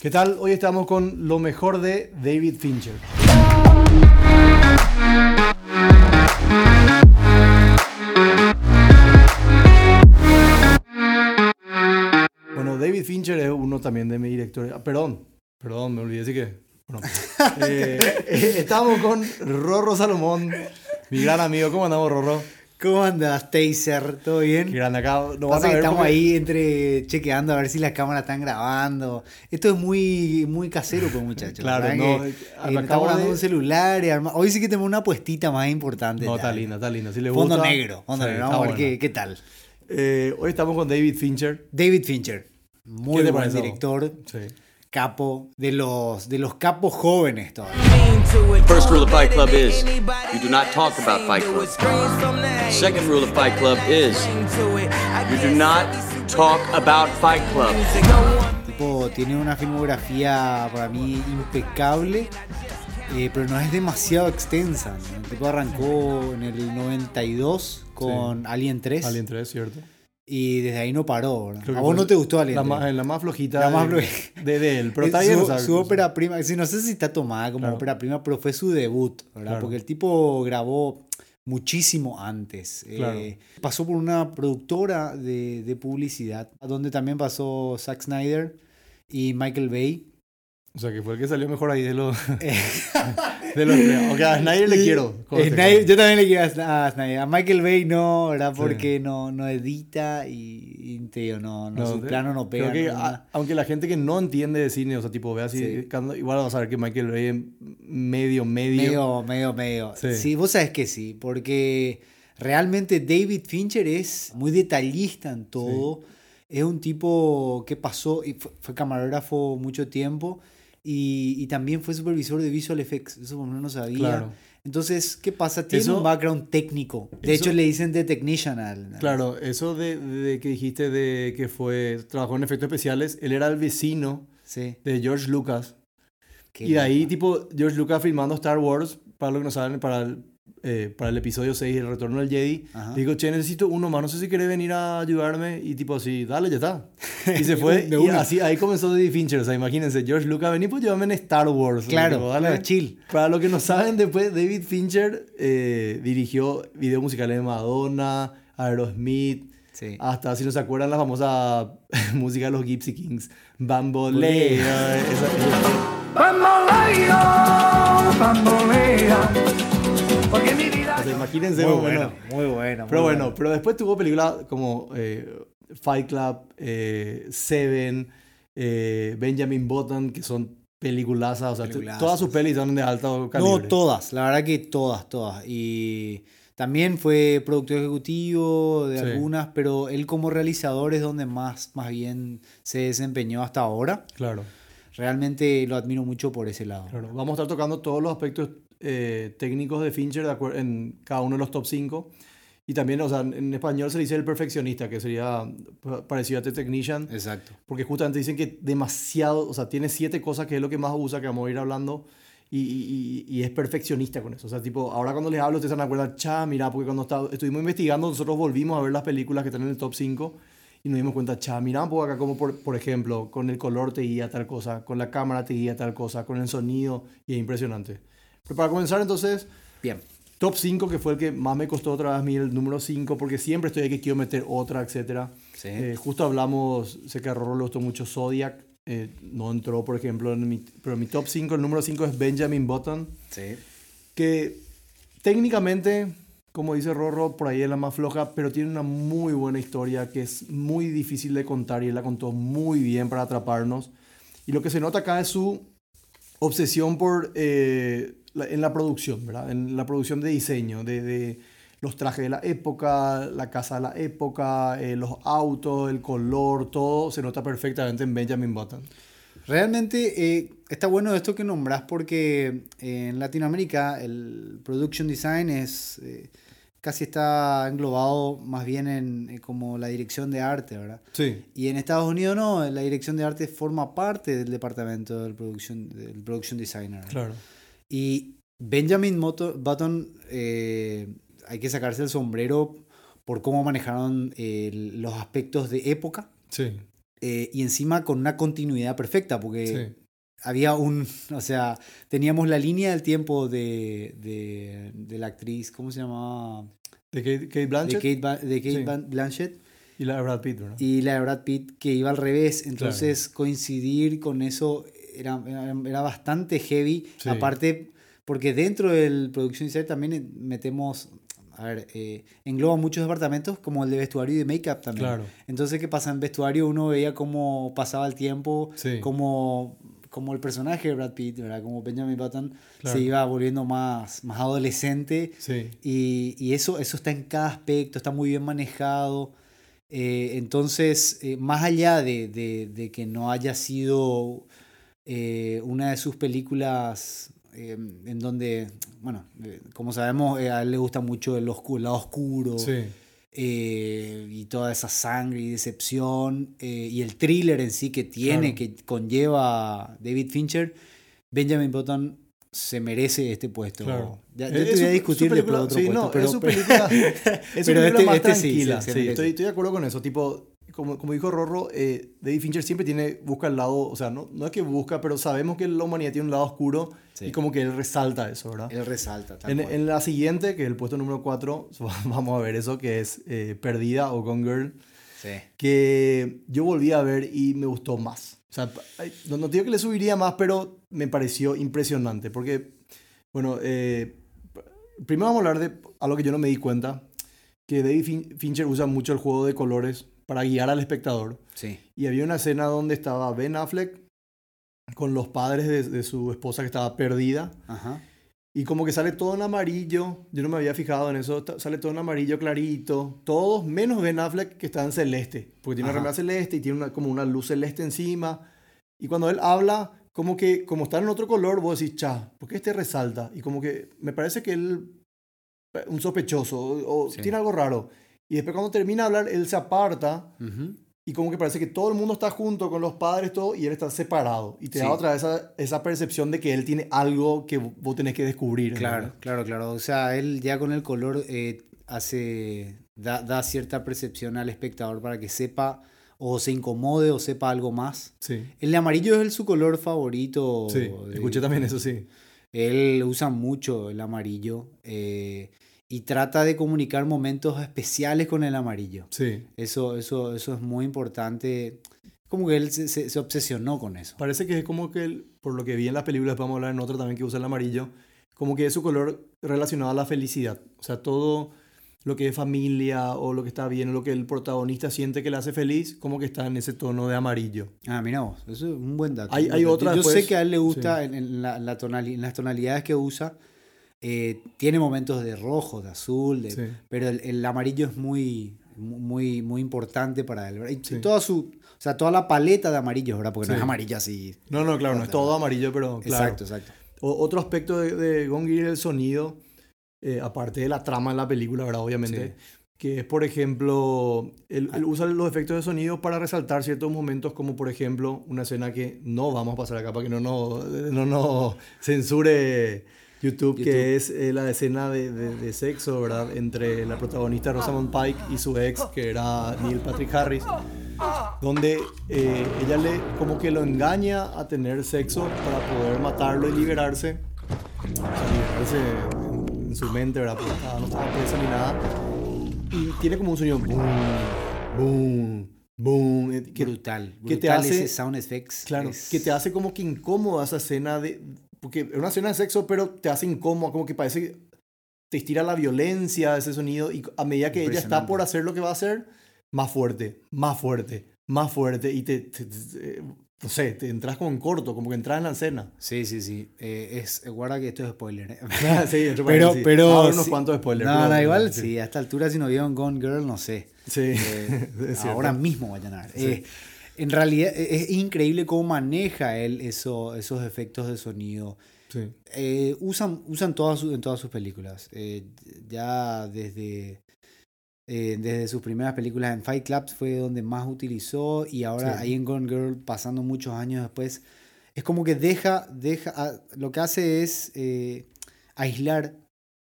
¿Qué tal? Hoy estamos con lo mejor de David Fincher. Bueno, David Fincher es uno también de mis directores. Ah, perdón, perdón, me olvidé, así que. Bueno, eh, eh, estamos con Rorro Salomón, mi gran amigo. ¿Cómo andamos, Rorro? ¿Cómo andas, Taser? ¿Todo bien? Qué grande acá. No Pasa van a que ver estamos porque- ahí entre chequeando a ver si las cámaras están grabando. Esto es muy, muy casero, pues, muchachos. Claro, ¿verdad? no, Que, eh, eh, me estamos de- un celular. y arma- Hoy sí que tenemos una puestita más importante. No, está linda, está linda. Si le Fondo gusta, negro. Fondo sí, negro. está Vamos a ver qué, qué tal. Eh, hoy estamos con David Fincher. David Fincher. Muy ¿Qué te buen pareció? director. Sí. Capo. De los, de los capos jóvenes todavía. First rule of Fight Club is you do not talk about Fight Club. Second rule of Fight Club is you do not talk about Fight Club. Tipo, tiene una filmografía para mí impecable, eh, pero no es demasiado extensa. ¿no? El tipo arrancó en el 92 con Alien 3 Alien 3, ¿cierto? Y desde ahí no paró. ¿A vos no te gustó Alien La 3? más, la más flojita, La más de, floja. de, de él. Pero Es está bien. su, o sea, su ópera prima, no sé si está tomada como Claro. ópera prima, pero fue su debut, ¿verdad? Claro. Porque el tipo grabó muchísimo antes. Eh, pasó por una productora de, de publicidad, donde también pasó Zack Snyder y Michael Bay. O sea, que fue el que salió mejor ahí de los, de los tres. Ok, a Snyder le quiero. conste. Snyder- yo también le quiero a a Snyder. A Michael Bay no, ¿verdad? Sí. Porque no, no edita y, y te digo, no, no, No, su plano no pega. que, no, a- aunque la gente que no entiende de cine, o sea, tipo, ve así, Sí. igual vas a ver que Michael Bay es medio, medio. Medio, medio, medio. Sí. Sí. vos sabes que sí, porque realmente David Fincher es muy detallista en todo. Es un tipo que pasó, y fue, fue camarógrafo mucho tiempo y, y también fue supervisor de Visual Effects. Eso por lo menos no sabía. Claro. Entonces, ¿qué pasa? Tiene Eso- un background técnico. De eso- hecho, le dicen The Technician al. Claro, eso de, de que dijiste de que fue, trabajó en efectos especiales, él era el vecino Sí. de George Lucas. qué y de ahí, tipo, George Lucas filmando Star Wars, para los que no saben, para el, eh, para el episodio 6, El Retorno del Jedi, Ajá. digo, che, necesito uno más, no sé si querés venir a ayudarme. Y tipo así, dale, ya está. Y se fue. Y así, ahí comenzó David Fincher. O sea, imagínense, George Lucas, vení, pues llévame en Star Wars. Claro, Tipo, dale. claro, chill. Para los que no saben, después David Fincher eh, dirigió videos musicales de Madonna, Aerosmith, Sí. hasta, si no se acuerdan, la famosa música de los Gypsy Kings, Bamboleo. esa- Bamboleo, o sea, imagínense, Muy bueno, menos. muy bueno. Pero muy bueno, pero después tuvo películas como eh, Fight Club, eh, Seven, eh, Benjamin Button, que son peliculazas. O sea, Peliculazas. todas sus pelis son de alto calibre. No, todas, la verdad que todas, todas. Y también fue productor ejecutivo de Sí. algunas, pero él como realizador es donde más, más bien se desempeñó hasta ahora. Claro, Realmente lo admiro mucho por ese lado. claro. Vamos a estar tocando todos los aspectos eh, técnicos de Fincher de en cada uno de los top 5. Y también, o sea, en español se dice el perfeccionista, que sería pa- parecido a The Technician. Exacto. Porque justamente dicen que demasiado, o sea, tiene siete cosas que es lo que más usa, que vamos a ir hablando, y, y- y- es perfeccionista con eso. O sea, tipo, ahora cuando les hablo, ustedes se van a acordar, cha, mira, porque cuando está- estuvimos investigando, nosotros volvimos a ver las películas que están en el top 5 y nos dimos cuenta, cha, mira poco acá, como por, por ejemplo, con el color te guía tal cosa, con la cámara te guía tal cosa, con el sonido, y es impresionante. Pero para comenzar, entonces, Bien. top 5, que fue el que más me costó otra vez a mí, el número 5, porque siempre estoy ahí que quiero meter otra, etcétera. Sí. Eh, justo hablamos, sé que a Rorro le gustó mucho Zodiac, eh, no entró, por ejemplo, en mi, pero en mi top 5, el número 5 es Benjamin Button, Sí. que técnicamente, como dice Rorro, por ahí es la más floja, pero tiene una muy buena historia que es muy difícil de contar y él la contó muy bien para atraparnos. Y lo que se nota acá es su obsesión por, eh, en la producción, ¿verdad? En la producción de diseño, de, de los trajes de la época, la casa de la época, eh, los autos, el color, todo se nota perfectamente en Benjamin Button. Realmente eh, está bueno esto que nombras porque eh, en Latinoamérica el production design es eh, casi está englobado más bien en eh, como la dirección de arte, ¿verdad? Sí. Y en Estados Unidos no, la dirección de arte forma parte del departamento del production, del production designer. Claro. Y Benjamin Button, eh, hay que sacarse el sombrero por cómo manejaron eh, los aspectos de época. Sí. eh, y encima con una continuidad perfecta, porque Sí. había un, o sea, teníamos la línea del tiempo de, de, de la actriz, ¿cómo se llamaba? De Kate, Kate De Blanchett Kate, Ba- de Kate Sí. Blanchett y la de Brad Pitt, ¿verdad? y la de Brad Pitt que iba al revés, entonces coincidir con eso era, era, era bastante heavy, Sí. aparte porque dentro del producción design también metemos, a ver, eh, engloba muchos departamentos como el de vestuario y de make-up también. Claro. Entonces, ¿qué pasa? En vestuario uno veía cómo pasaba el tiempo, Sí. cómo, cómo el personaje de Brad Pitt, ¿verdad? Como Benjamin Button Claro. se iba volviendo más, más adolescente. Sí. Y, y eso, eso está en cada aspecto, está muy bien manejado. Eh, entonces, eh, más allá de, de- de que no haya sido eh, una de sus películas eh, en donde, bueno, eh, como sabemos, eh, a él le gusta mucho el, oscu- el lado oscuro Sí. eh, y toda esa sangre y decepción eh, y el thriller en sí que tiene, Claro. que conlleva David Fincher, Benjamin Button se merece este puesto. Claro. Ya, yo Es te voy a discutir después película- de otro sí, puesto, no, pero, es su película, es su pero película este- más este sí, tranquila. sí, merece. estoy, estoy de acuerdo con eso. Tipo, como, como dijo Rorro, eh, David Fincher siempre tiene, busca el lado, o sea, no, no es que busca, pero sabemos que la humanidad tiene un lado oscuro Sí. y como que él resalta eso, ¿verdad? él resalta. tal En, cual. en la siguiente, que es el puesto número 4, vamos a ver eso, que es eh, Perdida o Gone Girl, Sí. que yo volví a ver y me gustó más. O sea, no, no digo que le subiría más, pero me pareció impresionante. Porque, bueno, eh, primero vamos a hablar de algo que yo no me di cuenta, que David Fin- Fincher usa mucho el juego de colores para guiar al espectador. Sí. Y había una escena donde estaba Ben Affleck con los padres de, de su esposa que estaba perdida. Ajá. Y como que sale todo en amarillo, yo no me había fijado en eso, sale todo en amarillo clarito, todos menos Ben Affleck que está en celeste, porque tiene una Ajá. remera celeste y tiene una, como una luz celeste encima. Y cuando él habla, como que como está en otro color, vos decís, cha, ¿por qué este resalta? Y como que me parece que él, eh, un sospechoso, o, o Sí. tiene algo raro. Y después cuando termina de hablar, él se aparta Ujú. y como que parece que todo el mundo está junto con los padres todo y él está separado. Y te Sí. da otra vez esa, esa percepción de que él tiene algo que vos tenés que descubrir. Claro, ¿entendés? claro, claro. O sea, él ya con el color eh, hace, da, da cierta percepción al espectador para que sepa o se incomode o sepa algo más. Sí. El amarillo es el- su color favorito. Sí, de- escuché también eso, sí. Él usa mucho el amarillo eh, y trata de comunicar momentos especiales con el amarillo. Sí. Eso, eso, eso es muy importante. Como que él se, se- se obsesionó con eso. Parece que es como que, él, por lo que vi en las películas, vamos a hablar en otra también que usa el amarillo, como que es su color relacionado a la felicidad. O sea, todo lo que es familia o lo que está bien o lo que el protagonista siente que le hace feliz, como que está en ese tono de amarillo. Ah, mira vos, eso es un buen dato. Hay- hay otra Yo después, sé que a él le gusta sí. en, en la, la tonali- en las tonalidades que usa. Eh, tiene momentos de rojo, de azul, de- Sí. pero el, el amarillo es muy, muy, muy importante para él. Y Sí. toda su, o sea, toda la paleta de amarillos, ¿verdad? Porque no Sí. es amarillo así. No, no, claro, no es todo amarillo, pero claro. Exacto, exacto. O- otro aspecto de, de el sonido, eh, aparte de la trama en la película, ¿verdad? Obviamente. Que es, por ejemplo, él, él usa los efectos de sonido para resaltar ciertos momentos, como por ejemplo una escena que no vamos a pasar acá para que no nos no, no censure YouTube, YouTube. que es eh, la escena de, de- de sexo, ¿verdad? Entre la protagonista Rosamund Pike y su ex, que era Neil Patrick Harris, donde eh, ella le como que lo engaña a tener sexo para poder matarlo y liberarse. O sea, liberarse en, en su mente, ¿verdad? Porque no estaba presa ni nada. Y tiene como un sonido boom, boom, boom. eh, Que, brutal. que te brutal hace- ese sound effects. Claro, es- que te hace como que incómoda esa escena de... Porque es una escena de sexo, pero te hace incómodo, como que parece que te estira la violencia ese sonido y a medida que ella está por hacer lo que va a hacer, más fuerte, más fuerte, más fuerte y te, te- te- no sé, te entras como en corto, como que entras en la escena. Sí, sí, sí. Eh, es, guarda que esto es spoiler. ¿eh? sí, entre pero, pero. Vamos a ver unos sí. cuantos spoilers. No, pero- no, igual, sí. A esta altura, si no vieron Gone Girl, no sé. Sí, Eh, ahora mismo vayan a ver. Sí. En realidad eh, es increíble cómo maneja él eso, esos efectos de sonido. Sí. Eh, usan usan todas en todas sus películas. Eh, ya desde, eh, desde sus primeras películas en Fight Club fue donde más utilizó y ahora Sí. ahí en Gone Girl, pasando muchos años después, es como que deja, deja ah, lo que hace es aislar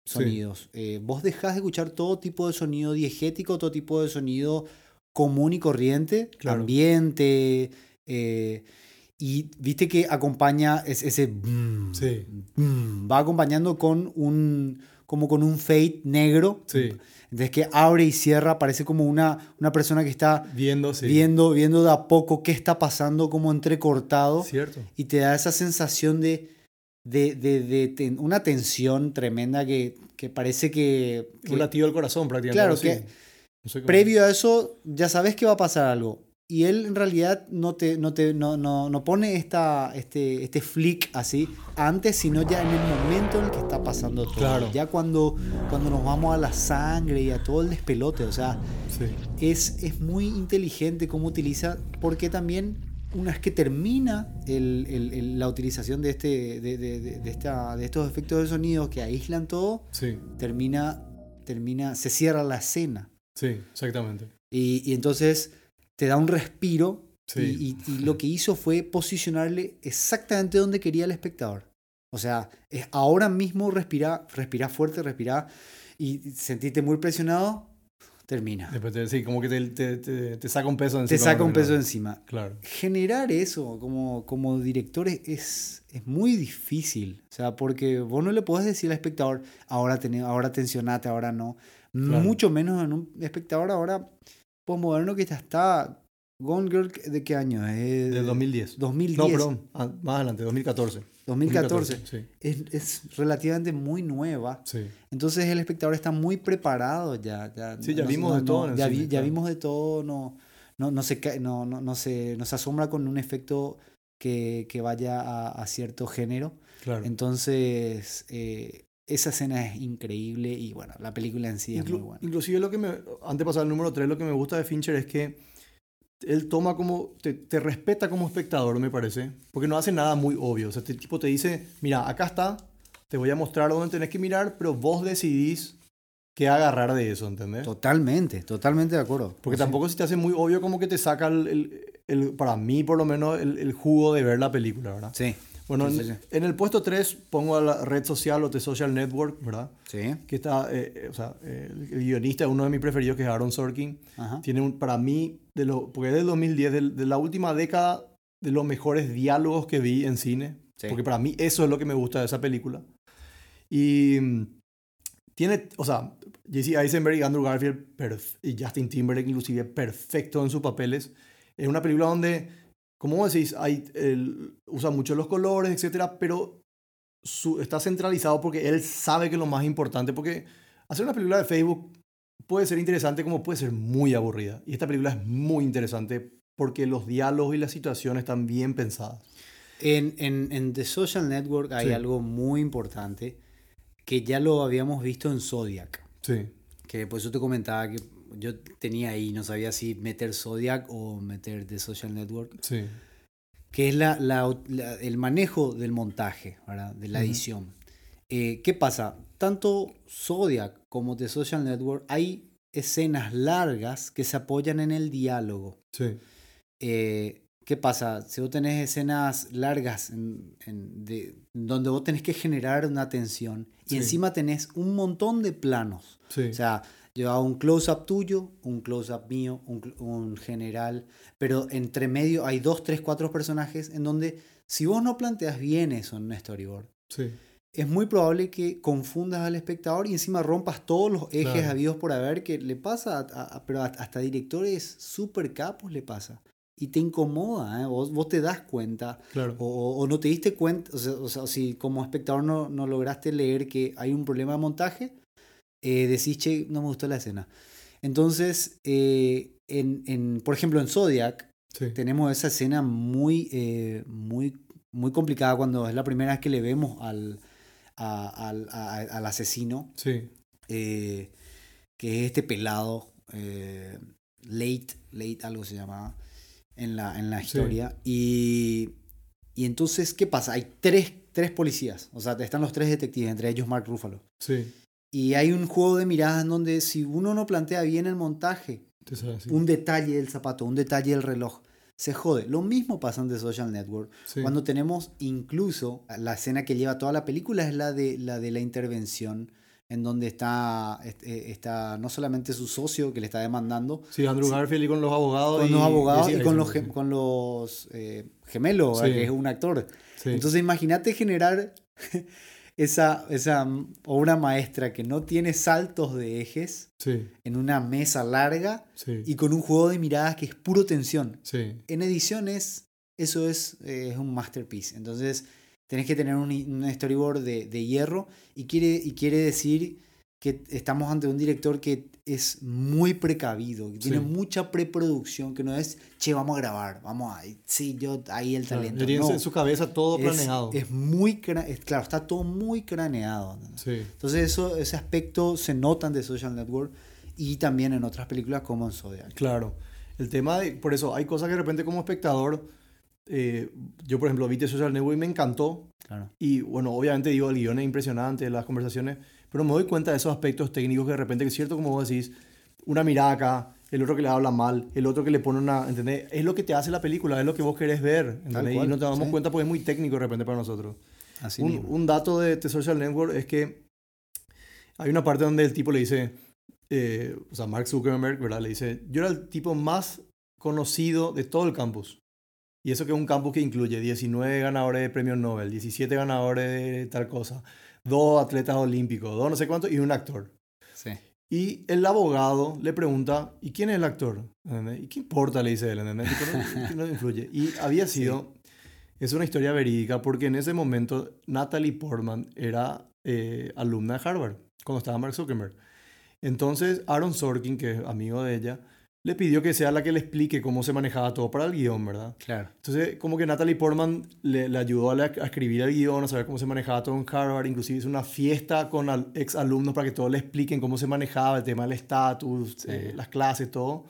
Sí. sonidos. Eh, vos dejás de escuchar todo tipo de sonido diegético, todo tipo de sonido común y corriente, Claro. ambiente, eh, y viste que acompaña es- ese... Sí. va acompañando con un, como con un fade negro. Sí. Entonces que abre y cierra, parece como una, una persona que está Viendo, sí. viendo, viendo de a poco qué está pasando, como entrecortado Cierto. y te da esa sensación de, de, de- de ten- una tensión tremenda que, que parece que, que Un latido del corazón prácticamente. Claro, que No previo a eso ya sabes que va a pasar algo. Y él en realidad no, te, no, te, no, no, no pone esta, este, este flick así antes, sino ya en el momento en el que está pasando todo. Claro. Ya cuando, cuando nos vamos a la sangre y a todo el despelote. O sea, Sí. es, es muy inteligente cómo utiliza, porque también una vez que termina el- el- el- la utilización de, este, de, de- de- de esta, de estos efectos de sonido que aíslan todo, Sí. termina, termina, se cierra la escena. Sí, exactamente. Y, y entonces te da un respiro. Sí. Y, y- y lo que hizo fue posicionarle exactamente donde quería el espectador. O sea, es ahora mismo respira, respira fuerte, respira y sentirte muy presionado, termina. Después te, sí, como que te, te, te- te saca un peso encima. Te saca un peso encima. Claro. Generar eso como, como director es, es muy difícil. O sea, porque vos no le podés decir al espectador, ahora, tené- ahora tensionate, ahora no. Claro. Mucho menos en un espectador ahora postmoderno que ya está. Gone Girl, ¿de qué año? Es Del 2010. 2010. No, perdón. ah, más adelante, 2014. 2014. Sí. Es, es relativamente muy nueva. Sí. Entonces el espectador está muy preparado ya. ya Sí, ya no- vimos no- de todo no, en el ya, cine, vi- ya claro. vimos de todo, no, no, no, se, no, no, no, se, no se asombra con un efecto que, que vaya a, a cierto género. Claro. Entonces, eh, esa escena es increíble y bueno, la película en sí es Inclu- muy buena. Inclusive lo que me, antes de pasar al número 3, lo que me gusta de Fincher es que él toma como, te, te respeta como espectador, me parece, porque no hace nada muy obvio. O sea, este tipo te dice, mira, acá está, te voy a mostrar dónde tenés que mirar, pero vos decidís qué agarrar de eso, ¿entendés? Totalmente, totalmente de acuerdo. Porque O sea, tampoco se te hace muy obvio como que te saca el, el- el- para mí por lo menos, el, el jugo de ver la película, ¿verdad? Sí, Bueno, en, en el puesto 3 pongo a la red social o The Social Network, ¿verdad? sí. Que está, eh, eh, o sea, eh, el, guionista, uno de mis preferidos, que es Aaron Sorkin, Ajá. tiene un, para mí, de lo, porque es del 2010, del- de, la última década, de los mejores diálogos que vi en cine. Sí. Porque para mí eso es lo que me gusta de esa película. Y mm, tiene, o sea, Jesse Eisenberg y Andrew Garfield y Justin Timberlake inclusive perfecto en sus papeles. Es una película donde, como vos decís, hay, él usa mucho los colores, etcétera, pero su- está centralizado porque él sabe que es lo más importante, porque hacer una película de Facebook puede ser interesante como puede ser muy aburrida. Y esta película es muy interesante porque los diálogos y las situaciones están bien pensadas. En, en, en The Social Network hay Sí. algo muy importante que ya lo habíamos visto en Zodiac. Sí, Que por eso te comentaba que yo tenía ahí, no sabía si meter Zodiac o meter The Social Network, sí, que es la, la- la- el manejo del montaje, ¿verdad? de la edición. Eh, ¿Qué pasa? Tanto Zodiac como The Social Network hay escenas largas que se apoyan en el diálogo. sí, Eh, ¿Qué pasa? Si vos tenés escenas largas en- en- de, donde vos tenés que generar una tensión y encima tenés un montón de planos. sí. O sea, hago un close-up tuyo, un close-up mío, un, un general, pero entre medio hay dos, tres, cuatro personajes en donde si vos no planteas bien eso en un storyboard, sí. es muy probable que confundas al espectador y encima rompas todos los ejes Claro. habidos por haber que le pasa, a- a- pero hasta directores super capos le pasa. Y te incomoda, ¿eh? vos, vos te das cuenta Claro. o, o- o no te diste cuenta, o sea, o sea, si como espectador no, no lograste leer que hay un problema de montaje, eh, decís, che, no me gustó la escena. Entonces, eh, en, en- por ejemplo, en Zodiac, Sí. tenemos esa escena muy, eh, muy, muy complicada cuando es la primera vez que le vemos al, a- al, a- al asesino, Sí. eh, que es este pelado, Late, Late algo se llamaba, en la, en la Sí. historia. Y, y entonces, ¿qué pasa? Hay tres, tres policías, o sea, están los tres detectives, entre ellos Mark Ruffalo. Sí. Y hay un juego de miradas en donde si uno no plantea bien el montaje, un detalle del zapato, un detalle del reloj, se jode. Lo mismo pasa en The Social Network. Sí. Cuando tenemos incluso la escena que lleva toda la película es la de la, de la intervención en donde está, est- eh, está no solamente su socio que le está demandando, Sí, Andrew Garfield y con los abogados. con los abogados y con los, Eisenberg, gem- con los eh, gemelos, Sí. que es un actor. Sí. Entonces imagínate generar esa, esa obra maestra que no tiene saltos de ejes Sí, en una mesa larga sí. y con un juego de miradas que es puro tensión. sí. En ediciones eso es, eh, es un masterpiece. Entonces tenés que tener un, un storyboard de, de hierro y quiere, y quiere decir que estamos ante un director que es muy precavido, que tiene Sí. mucha preproducción, que no es, che, vamos a grabar, vamos a, sí, yo, ahí el Claro, talento. tienes No, en su cabeza todo es, planeado. es muy, es- claro, está todo muy craneado. ¿entendés? Sí, Entonces eso, ese aspecto se nota en The Social Network y también en otras películas como en Zodiac. claro. El tema de, por eso, hay cosas que de repente como espectador, eh, yo por ejemplo vi The Social Network y me encantó. Claro. Y bueno, obviamente digo, el guion es impresionante, las conversaciones, pero me doy cuenta de esos aspectos técnicos que de repente, que es cierto como vos decís, una mirada acá, el otro que le habla mal, el otro que le pone una, ¿entendés? Es lo que te hace la película, es lo que vos querés ver, ¿entendés? cual, y no te damos sí. cuenta porque es muy técnico de repente para nosotros. Así Un, mismo. un dato de The Social Network es que hay una parte donde el tipo le dice, eh, o sea, Mark Zuckerberg, ¿verdad? Le dice, yo era el tipo más conocido de todo el campus. Y eso que es un campus que incluye 19 ganadores de premios Nobel, 17 ganadores de tal cosa, dos atletas olímpicos, dos no sé cuántos y un actor. Sí. Y el abogado le pregunta, ¿y quién es el actor? ¿Y qué importa? Le dice él, ¿entendés? No, que no influye. Y había sido, es una historia verídica, porque en ese momento Natalie Portman era eh, alumna de Harvard, cuando estaba Mark Zuckerberg. Entonces Aaron Sorkin, que es amigo de ella, le pidió que sea la que le explique cómo se manejaba todo para el guion, ¿verdad? Claro. Entonces, como que Natalie Portman le, le ayudó a, la- a escribir el guion, a saber cómo se manejaba todo en Harvard, inclusive hizo una fiesta con al- ex alumnos para que todos le expliquen cómo se manejaba el tema del estatus, eh, las clases, todo.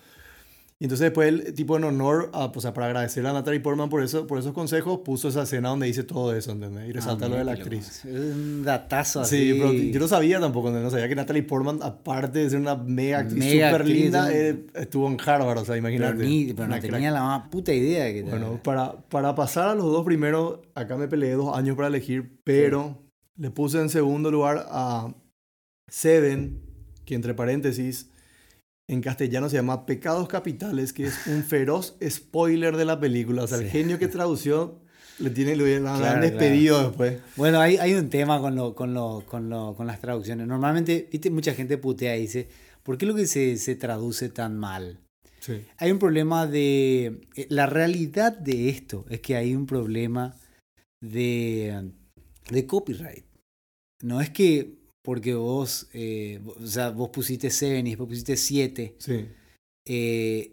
Y entonces después, el tipo en honor, a, o sea, para agradecer a Natalie Portman por, eso, por esos consejos, puso esa escena donde dice todo eso, ¿entendés? Y resalta Ah, lo de la actriz. Es un datazo así. Sí, pero yo no sabía tampoco, no sabía que Natalie Portman, aparte de ser una mega actriz súper linda, eh, estuvo en Harvard, o sea, Pero, imagínate. ni- pero no tenía crack. la más puta idea que Bueno, para, para pasar a los dos primeros, acá me peleé dos años para elegir, pero le puse en segundo lugar a Seven, que entre paréntesis, en castellano se llama Pecados Capitales, que es un feroz spoiler de la película. O sea, el genio que tradució le tiene lo han Claro, despedido después. Bueno, hay, hay un tema con, lo, con, lo, con, lo, con las traducciones. Normalmente, viste, mucha gente putea y dice, ¿por qué lo que se, se traduce tan mal? Sí. Hay un problema de... eh, La realidad de esto es que hay un problema de, de copyright. No es que porque vos, eh, o sea, vos pusiste 7 y después pusiste 7, Sí. eh,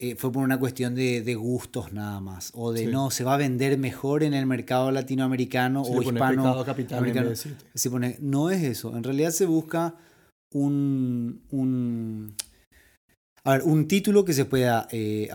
eh, fue por una cuestión de, de gustos nada más. O de Sí. no, se va a vender mejor en el mercado latinoamericano o hispano. Americano. Se pone, no es eso. En realidad se busca un, un, a ver, un título que se pueda eh,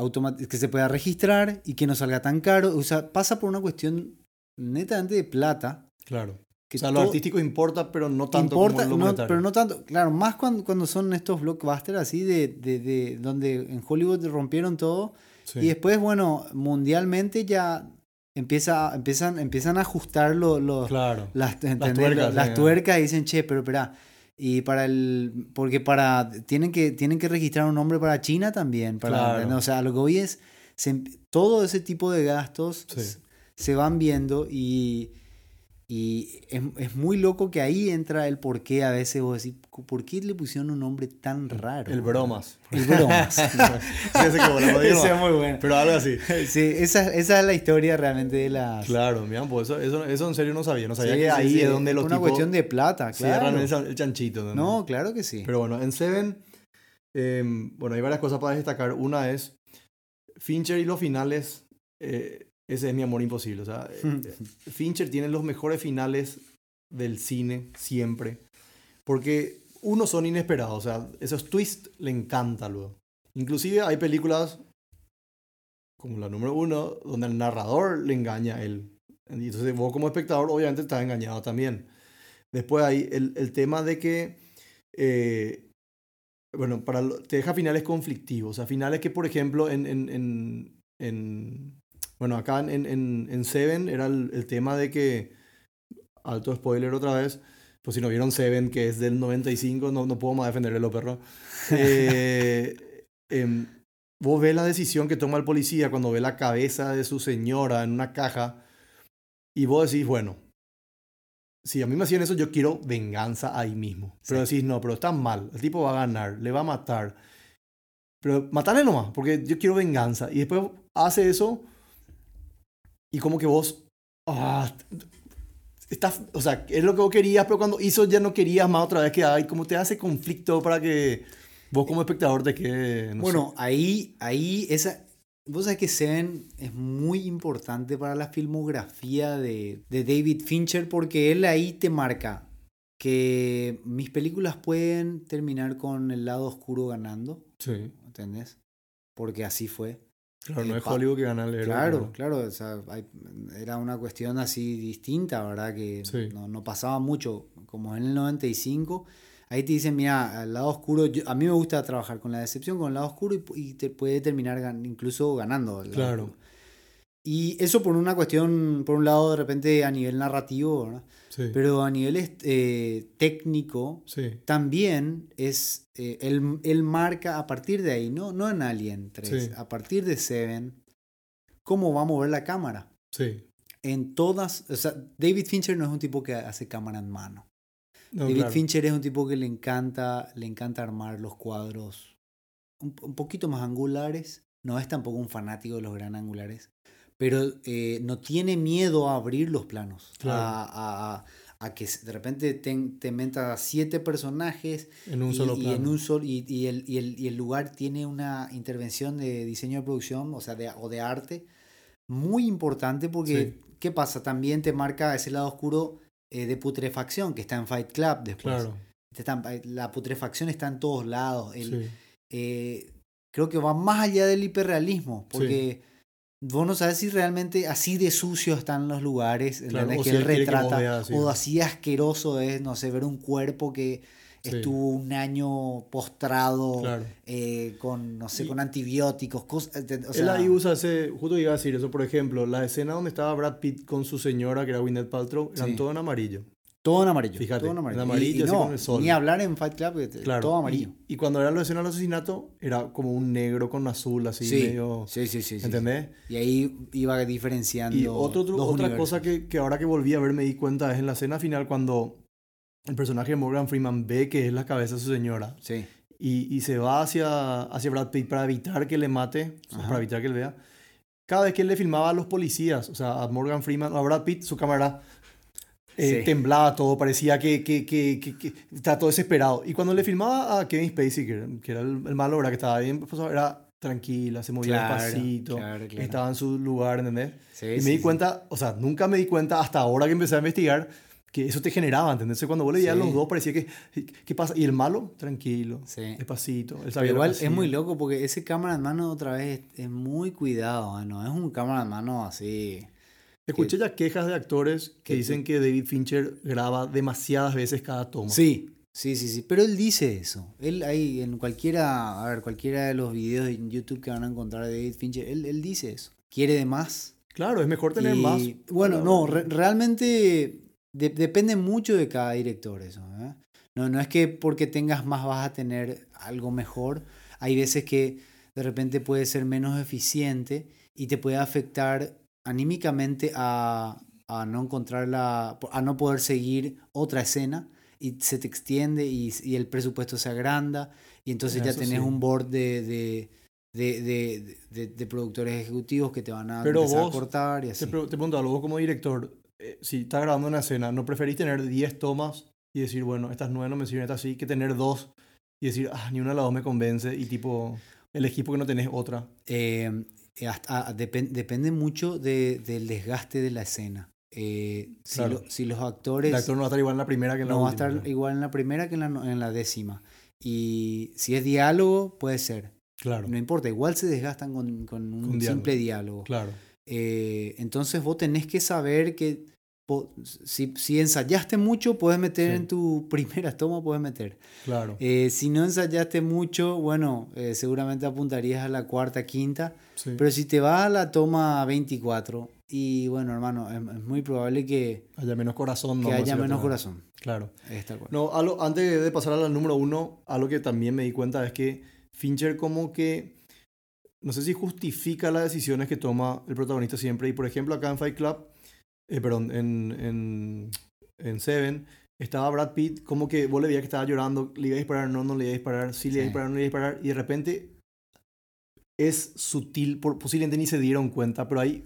que se pueda registrar y que no salga tan caro. O sea, pasa por una cuestión netamente de plata. Claro. Que o sea, lo artístico importa, pero no tanto importa, como lo no, pero no tanto, claro, más cuando, cuando son estos blockbusters así de, de, de donde en Hollywood rompieron todo Sí. y después, bueno, mundialmente ya empieza, empiezan, empiezan a ajustar lo- lo- Claro. las, ¿entendés? tuercas, las sí. tuercas y dicen, che, pero espera, y para el, porque para, tienen que, tienen que registrar un nombre para China también, para, Claro. ¿entendés? o sea, lo que voy es, se em- todo ese tipo de gastos Sí. se van viendo y, y es, es muy loco que ahí entra el por qué a veces vos decís, ¿por qué le pusieron un nombre tan raro? El bromas. El bromas. Ese Ese es muy bueno. Pero algo así. Sí, esa, esa es la historia realmente de las... Claro, mira, pues eso, eso, eso en serio no sabía. No sabía Sí, que sí, ahí sí, es donde los una tipos cuestión de plata, cierran claro. el, el chanchito. ¿no? No, claro que sí. Pero bueno, en Seven, em, bueno, hay varias cosas para destacar. Una es Fincher y los finales. eh, ese es mi amor imposible. O sea, Fincher tiene los mejores finales del cine siempre. Porque uno son inesperados. O sea, esos twists le encanta luego. Inclusive hay películas como la número uno, donde el narrador le engaña a él. Y Entonces vos como espectador obviamente estás engañado también. Después hay el, el tema de que, eh, bueno, para, te deja finales conflictivos. O sea, finales que, por ejemplo, en, en, en, en- bueno, acá en, en, en Seven era el, el tema de que, alto spoiler otra vez, Pues si no vieron Seven, que es del 95, no, no puedo más defenderle los perros. Eh, em, vos ves la decisión que toma el policía cuando ve la cabeza de su señora en una caja y vos decís, bueno, si a mí me hacían eso, yo quiero venganza ahí mismo. Pero decís, no, pero está mal, el tipo va a ganar, le va a matar. Pero matarle nomás, porque yo quiero venganza. Y después hace eso y como que vos... Ah, estás, o sea, es lo que vos querías, pero cuando hizo ya no querías más otra vez que hay, como te hace conflicto para que vos como espectador te quede... no Bueno, ahí, ahí, esa. Vos sabés que Seven es muy importante para la filmografía de, de David Fincher porque él ahí te marca que mis películas pueden terminar con el lado oscuro ganando, sé. Sí, ¿entendés? Porque así fue. Claro, no es Hollywood que gana el héroe. Claro, claro, o sea, hay- era una cuestión así distinta, ¿verdad? Que Sí. no, no pasaba mucho, como en el 95. Ahí te dicen, mira, al lado oscuro, yo- a mí me gusta trabajar con la decepción, con el lado oscuro y, y te puede terminar gan- incluso ganando. Claro. Y eso por una cuestión, por un lado, de repente a nivel narrativo, ¿verdad? Sí, Pero a nivel eh, técnico, sí, también es, eh, él, él marca a partir de ahí, no, no en Alien 3, Sí. a partir de Seven, cómo va a mover la cámara. sí. En todas, o sea, David Fincher no es un tipo que hace cámara en mano. No, David claro. Fincher es un tipo que le encanta, le encanta armar los cuadros un, un poquito más angulares. No es tampoco un fanático de los gran angulares, pero eh, no tiene miedo a abrir los planos, Claro. a, a- a que de repente te, te meta siete personajes En un y, solo y plano. en un sol y, y el, y, el, y el lugar tiene una intervención de diseño de producción, o sea, de, o de arte, muy importante porque, Sí. ¿qué pasa? También te marca ese lado oscuro eh, de putrefacción que está en Fight Club después. Claro, Te están- la putrefacción está en todos lados. El- sí. eh, creo que va más allá del hiperrealismo, porque vos no sabes si realmente así de sucio están los lugares, Claro, o que él que retrata, así. o así asqueroso es, no sé, ver un cuerpo que Sí. estuvo un año postrado Claro. eh, con, no sé, Y- con antibióticos, cosas, o Él ahí usa ese, justo iba a decir eso, por ejemplo, la escena donde estaba Brad Pitt con su señora, que era Gwyneth Paltrow, eran Sí. todo en amarillo. Todo en amarillo. Fíjate, todo en en amarillo. amarillo, Y- y no, con el sol. Ni hablar en Fight Club, que te- Claro. todo amarillo. Y, y cuando eran las escenas del asesinato, era como un negro con azul, así Sí, medio... sí, sí, sí, sí. ¿Entendés? Y ahí iba diferenciando. Y otro, otro- otra universos. cosa que, que ahora que volví a ver me di cuenta es en la escena final cuando el personaje de Morgan Freeman ve que es la cabeza de su señora Sí, y, y se va hacia, hacia Brad Pitt para evitar que le mate, o sea, para evitar que él vea. Cada vez que él le filmaba a los policías, o sea, a Morgan Freeman o a Brad Pitt, su cámara eh, Sí. temblaba todo, parecía que, que, que, que, estaba todo desesperado. Y cuando le filmaba a Kevin Spacey, que, era- que era el, el malo, ¿verdad? que estaba bien, pues, era tranquila, se movía Claro, despacito, claro, claro. estaba en su lugar, ¿entendés? sí, y me sí, di sí. cuenta, o sea, nunca me di cuenta hasta ahora que empecé a investigar que eso te generaba, ¿entendés? Cuando vos le veías a Sí. los dos parecía que, ¿qué pasa? Y el malo, tranquilo, Sí. despacito. Él Pero igual es muy loco porque ese cámara en mano otra vez es, muy cuidado, no es un cámara en mano así. Escuché ya quejas de actores que dicen que David Fincher graba demasiadas veces cada toma. Sí, sí, sí, sí. Pero él dice eso. Él ahí en cualquiera, a ver, cualquiera de los videos en YouTube que van a encontrar de David Fincher, él, él dice eso. Quiere de más. Claro, es mejor tener Y, más. Bueno, no, re- realmente de- depende mucho de cada director eso. ¿eh? No, no es que porque tengas más vas a tener algo mejor. Hay veces que de repente puede ser menos eficiente y te puede afectar anímicamente a, a no encontrar la, a no poder seguir otra escena y se te extiende y, y el presupuesto se agranda y entonces ya Eso tenés sí. un board de, de, de, de- de- de productores ejecutivos que te van a Pero vos a cortar y Te, así. pre- te pregunto algo, vos como director, eh, si estás grabando una escena, ¿no preferís tener 10 tomas y decir, bueno, estas 9 no me sirven, estas sí, que tener dos y decir, ah, ni una de las dos me convence y tipo, elegís porque no tenés otra? Eh, hasta- ah, depen- depende mucho de- del desgaste de la escena. Eh, si, Claro. lo- si los actores El actor no va a estar igual en la primera que en la no va a estar igual en la primera que en la, no- en la décima. Y si es diálogo, puede ser. Claro, No importa, igual se desgastan con, con un Con simple diálogo. claro. Eh, entonces vos tenés que saber que si, si ensayaste mucho, puedes meter Sí. en tu primera toma, puedes meter. Claro. Eh, si no ensayaste mucho, bueno, eh, seguramente apuntarías a la cuarta, quinta. sí. Pero si te va a la toma 24, Y bueno, hermano, es, es muy probable que, Haya menos corazón. que vamos a haya menos corazón. Claro. No, algo- antes de pasar al número uno, algo que también me di cuenta es que Fincher como que, no sé si justifica las decisiones que toma el protagonista siempre. Y por ejemplo acá en Fight Club, eh, perdón, en, en, en Seven, estaba Brad Pitt como que vos le veías que estaba llorando, le iba a disparar, no, no le iba a disparar, sí le iba a disparar, no le iba a disparar. Y de repente es sutil, por, posiblemente ni se dieron cuenta, pero hay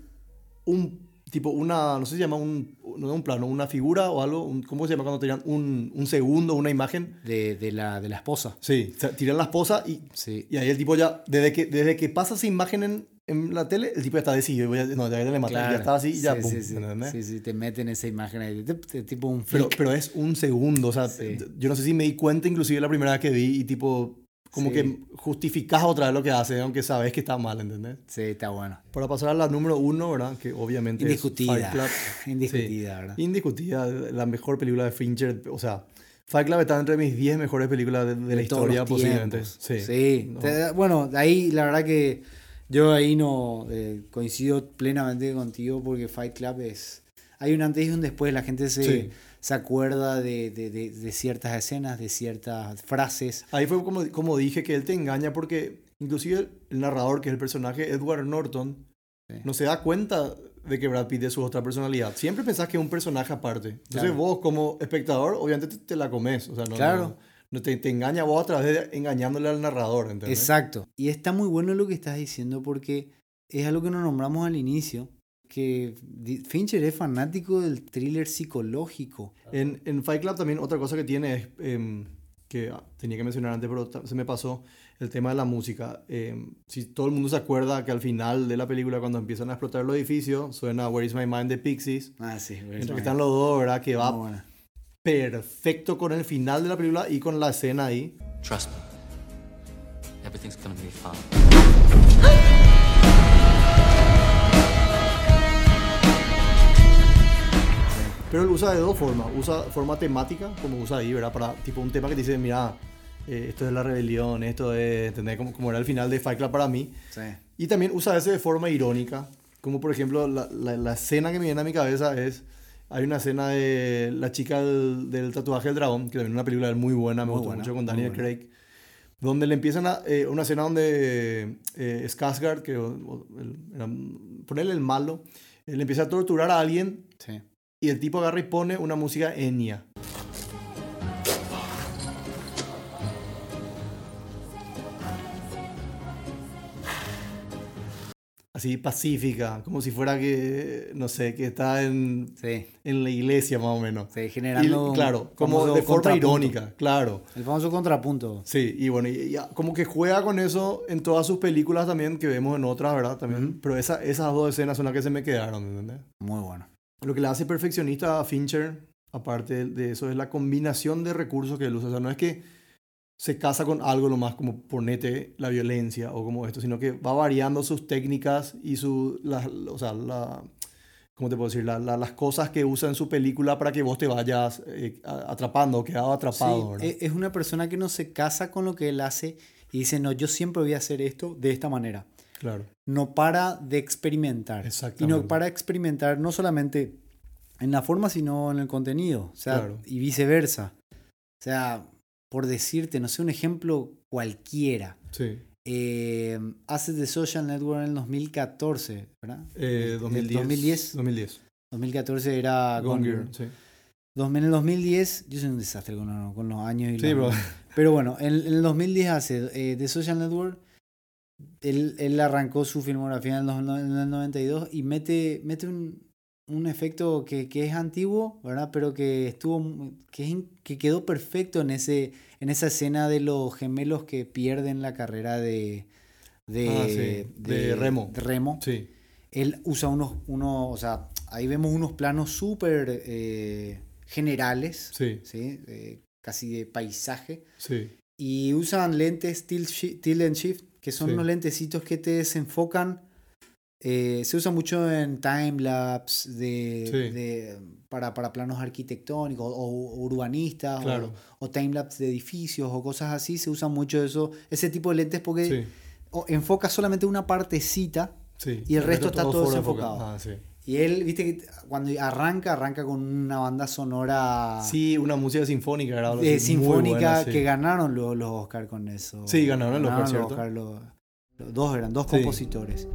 un tipo, una, no sé si se llama un, no un plano, una figura o algo, un- ¿cómo se llama cuando tiran un, un segundo, una imagen? De, de la, de la esposa. Sí, tiran la esposa y, Sí. y ahí el tipo ya, desde que, desde que pasa esa imagen en, en la tele, el tipo ya está decidido, voy a- no, ya le matan, ya está así y ya, sí, pum, sí, sí. Sí, sí, te meten esa imagen ahí. tipo un Pero, pero es un segundo, o sea, yo no sé si me di cuenta inclusive la primera vez que vi y tipo, como que justificas otra vez lo que hace, aunque sabes que está mal, ¿entendés? Sí, está bueno. Para pasar a la número uno, ¿verdad? Que obviamente es Indiscutida. Fight Club. Indiscutida, ¿verdad? Indiscutida, la mejor película de Fincher, o sea, Fight Club está entre mis 10 mejores películas de, de la de todos historia posiblemente. Sí. Sí. No. Bueno, ahí la verdad que yo ahí no eh, coincido plenamente contigo porque Fight Club es... Hay un antes y un después, la gente se, Sí. se acuerda de, de- de- de ciertas escenas, de ciertas frases. Ahí fue como, como dije que él te engaña porque inclusive el narrador, que es el personaje Edward Norton, Sí. no se da cuenta de que Brad Pitt es su otra personalidad. Siempre pensás que es un personaje aparte. Entonces Claro. vos como espectador, obviamente te, te la comes. O sea, no, Claro. no, no te, te engaña vos a través de engañándole al narrador. ¿entendés? Exacto. Y está muy bueno lo que estás diciendo porque es algo que nos nombramos al inicio, que Fincher es fanático del thriller psicológico. En, en Fight Club también otra cosa que tiene es, em, que tenía que mencionar antes, pero se me pasó, el tema de la música. Em, si todo el mundo se acuerda que al final de la película, cuando empiezan a explotar los edificios, suena Where is My Mind de Pixies. Ah, sí. Mientras que están los dos, ¿verdad? Que va. Perfecto con el final de la película y con la escena ahí. Trust me. Everything's gonna be fine. Pero él usa de dos formas. Usa forma temática, como usa ahí, ¿verdad? Para tipo un tema que te dice, mira, eh, esto es la rebelión, esto es, ¿entendés? Como, como era el final de Fight Club para mí. Sí. Y también usa ese de forma irónica. Como por ejemplo, la, la- la escena que me viene a mi cabeza es. Hay una escena de la chica del, del tatuaje del dragón, que también es una película muy buena, me Muy gustó buena, mucho con Daniel. Craig. Donde le empiezan a. eh, una escena donde eh, Skarsgård, que era- ponerle el malo, eh, le empieza a torturar a alguien Sí. y el tipo agarra y pone una música Enya. Así pacífica, como si fuera que, no sé, que está en, Sí. en la iglesia más o menos. Sí, generando. claro, como de forma irónica, claro. El famoso contrapunto. Sí, y bueno, y, y como que juega con eso en todas sus películas también, que vemos en otras, ¿verdad? También, pero esa, esas dos escenas son las que se me quedaron, ¿entendés? Muy bueno. Lo que le hace perfeccionista a Fincher, aparte de- de eso, es la combinación de recursos que él usa. O sea, no es que se casa con algo lo más como ponete la violencia o como esto, sino que va variando sus técnicas y su, las- o sea, la, ¿cómo te puedo decir? La- la- las cosas que usa en su película para que vos te vayas eh, atrapando, quedado atrapado. E- es una persona que no se casa con lo que él hace y dice, no, yo siempre voy a hacer esto de esta manera. claro. No para de experimentar. Y no para experimentar no solamente en la forma, sino en el contenido. O sea, Claro. y viceversa. O sea, por decirte, no sé, un ejemplo cualquiera. Sí. Eh, hace The Social Network en el 2014, ¿verdad? Eh, El 2010. 2010. 2010. 2014 era Gone Gone Girl, Girl. sí. En el 2010, yo soy un desastre con, los- con los años y Sí, los- bro. Pero bueno, en, en el 2010 hace eh, The Social Network. Él, él arrancó su filmografía en en el 92 y mete, mete un, un efecto que, que es antiguo, ¿verdad? Pero que estuvo que, que quedó perfecto en ese en esa escena de los gemelos que pierden la carrera de de, Ah, sí, de remo. de remo. Sí. Él usa unos, unos, o sea, ahí vemos unos planos súper eh, generales, Sí. ¿sí? Eh, casi de paisaje. Sí. Y usan lentes tilt, tilt and shift, que son unos lentecitos que te desenfocan. Eh, se usa mucho en timelapse de, Sí. de- para, para planos arquitectónicos o, o urbanistas Claro. o, o timelapse de edificios o cosas así. Se usa mucho eso, ese tipo de lentes porque Sí. o enfoca solamente una partecita Sí. y el resto está todo de desenfocado. Ah. Y él, viste que cuando arranca, arranca con una banda sonora Sí, una música sinfónica, eh, sinfónica buena, que ganaron los, los Oscar con eso. Sí, ganaron los Oscar, los ¿cierto? Oscar, los- los dos eran, dos compositores.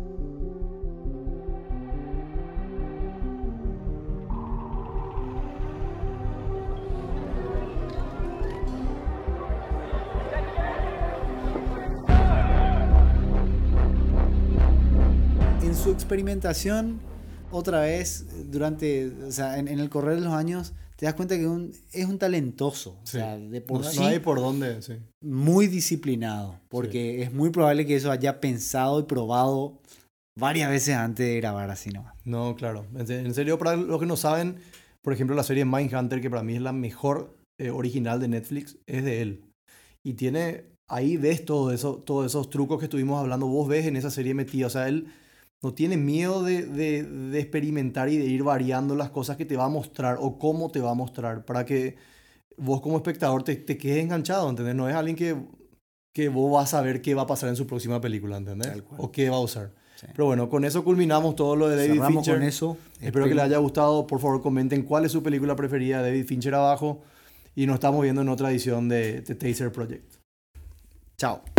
Su experimentación, otra vez, durante, o sea, en, en el correr de los años, te das cuenta que un- es un talentoso. O Sí. sea, de por no, sí no hay por dónde, sí. muy disciplinado, porque es muy probable que eso haya pensado y probado varias veces antes de grabar así nomás. No, claro. En serio, para los que no saben, por ejemplo, la serie Mindhunter, que para mí es la mejor eh, original de Netflix, es de él. Y tiene, ahí ves todo eso, todos esos trucos que estuvimos hablando, vos ves en esa serie metida. O sea, él no tiene miedo de, de- de experimentar y de ir variando las cosas que te va a mostrar o cómo te va a mostrar para que vos como espectador te, te quedes enganchado, ¿entendés? No es alguien que, que vos vas a ver qué va a pasar en su próxima película, ¿entendés? O qué va a usar. Sí. Pero bueno, con eso culminamos todo lo de David Cerramos Fincher. con eso. Espero que les haya gustado. Por favor, comenten cuál es su película preferida de David Fincher abajo. Y nos estamos viendo en otra edición de The Taser Project. Chao.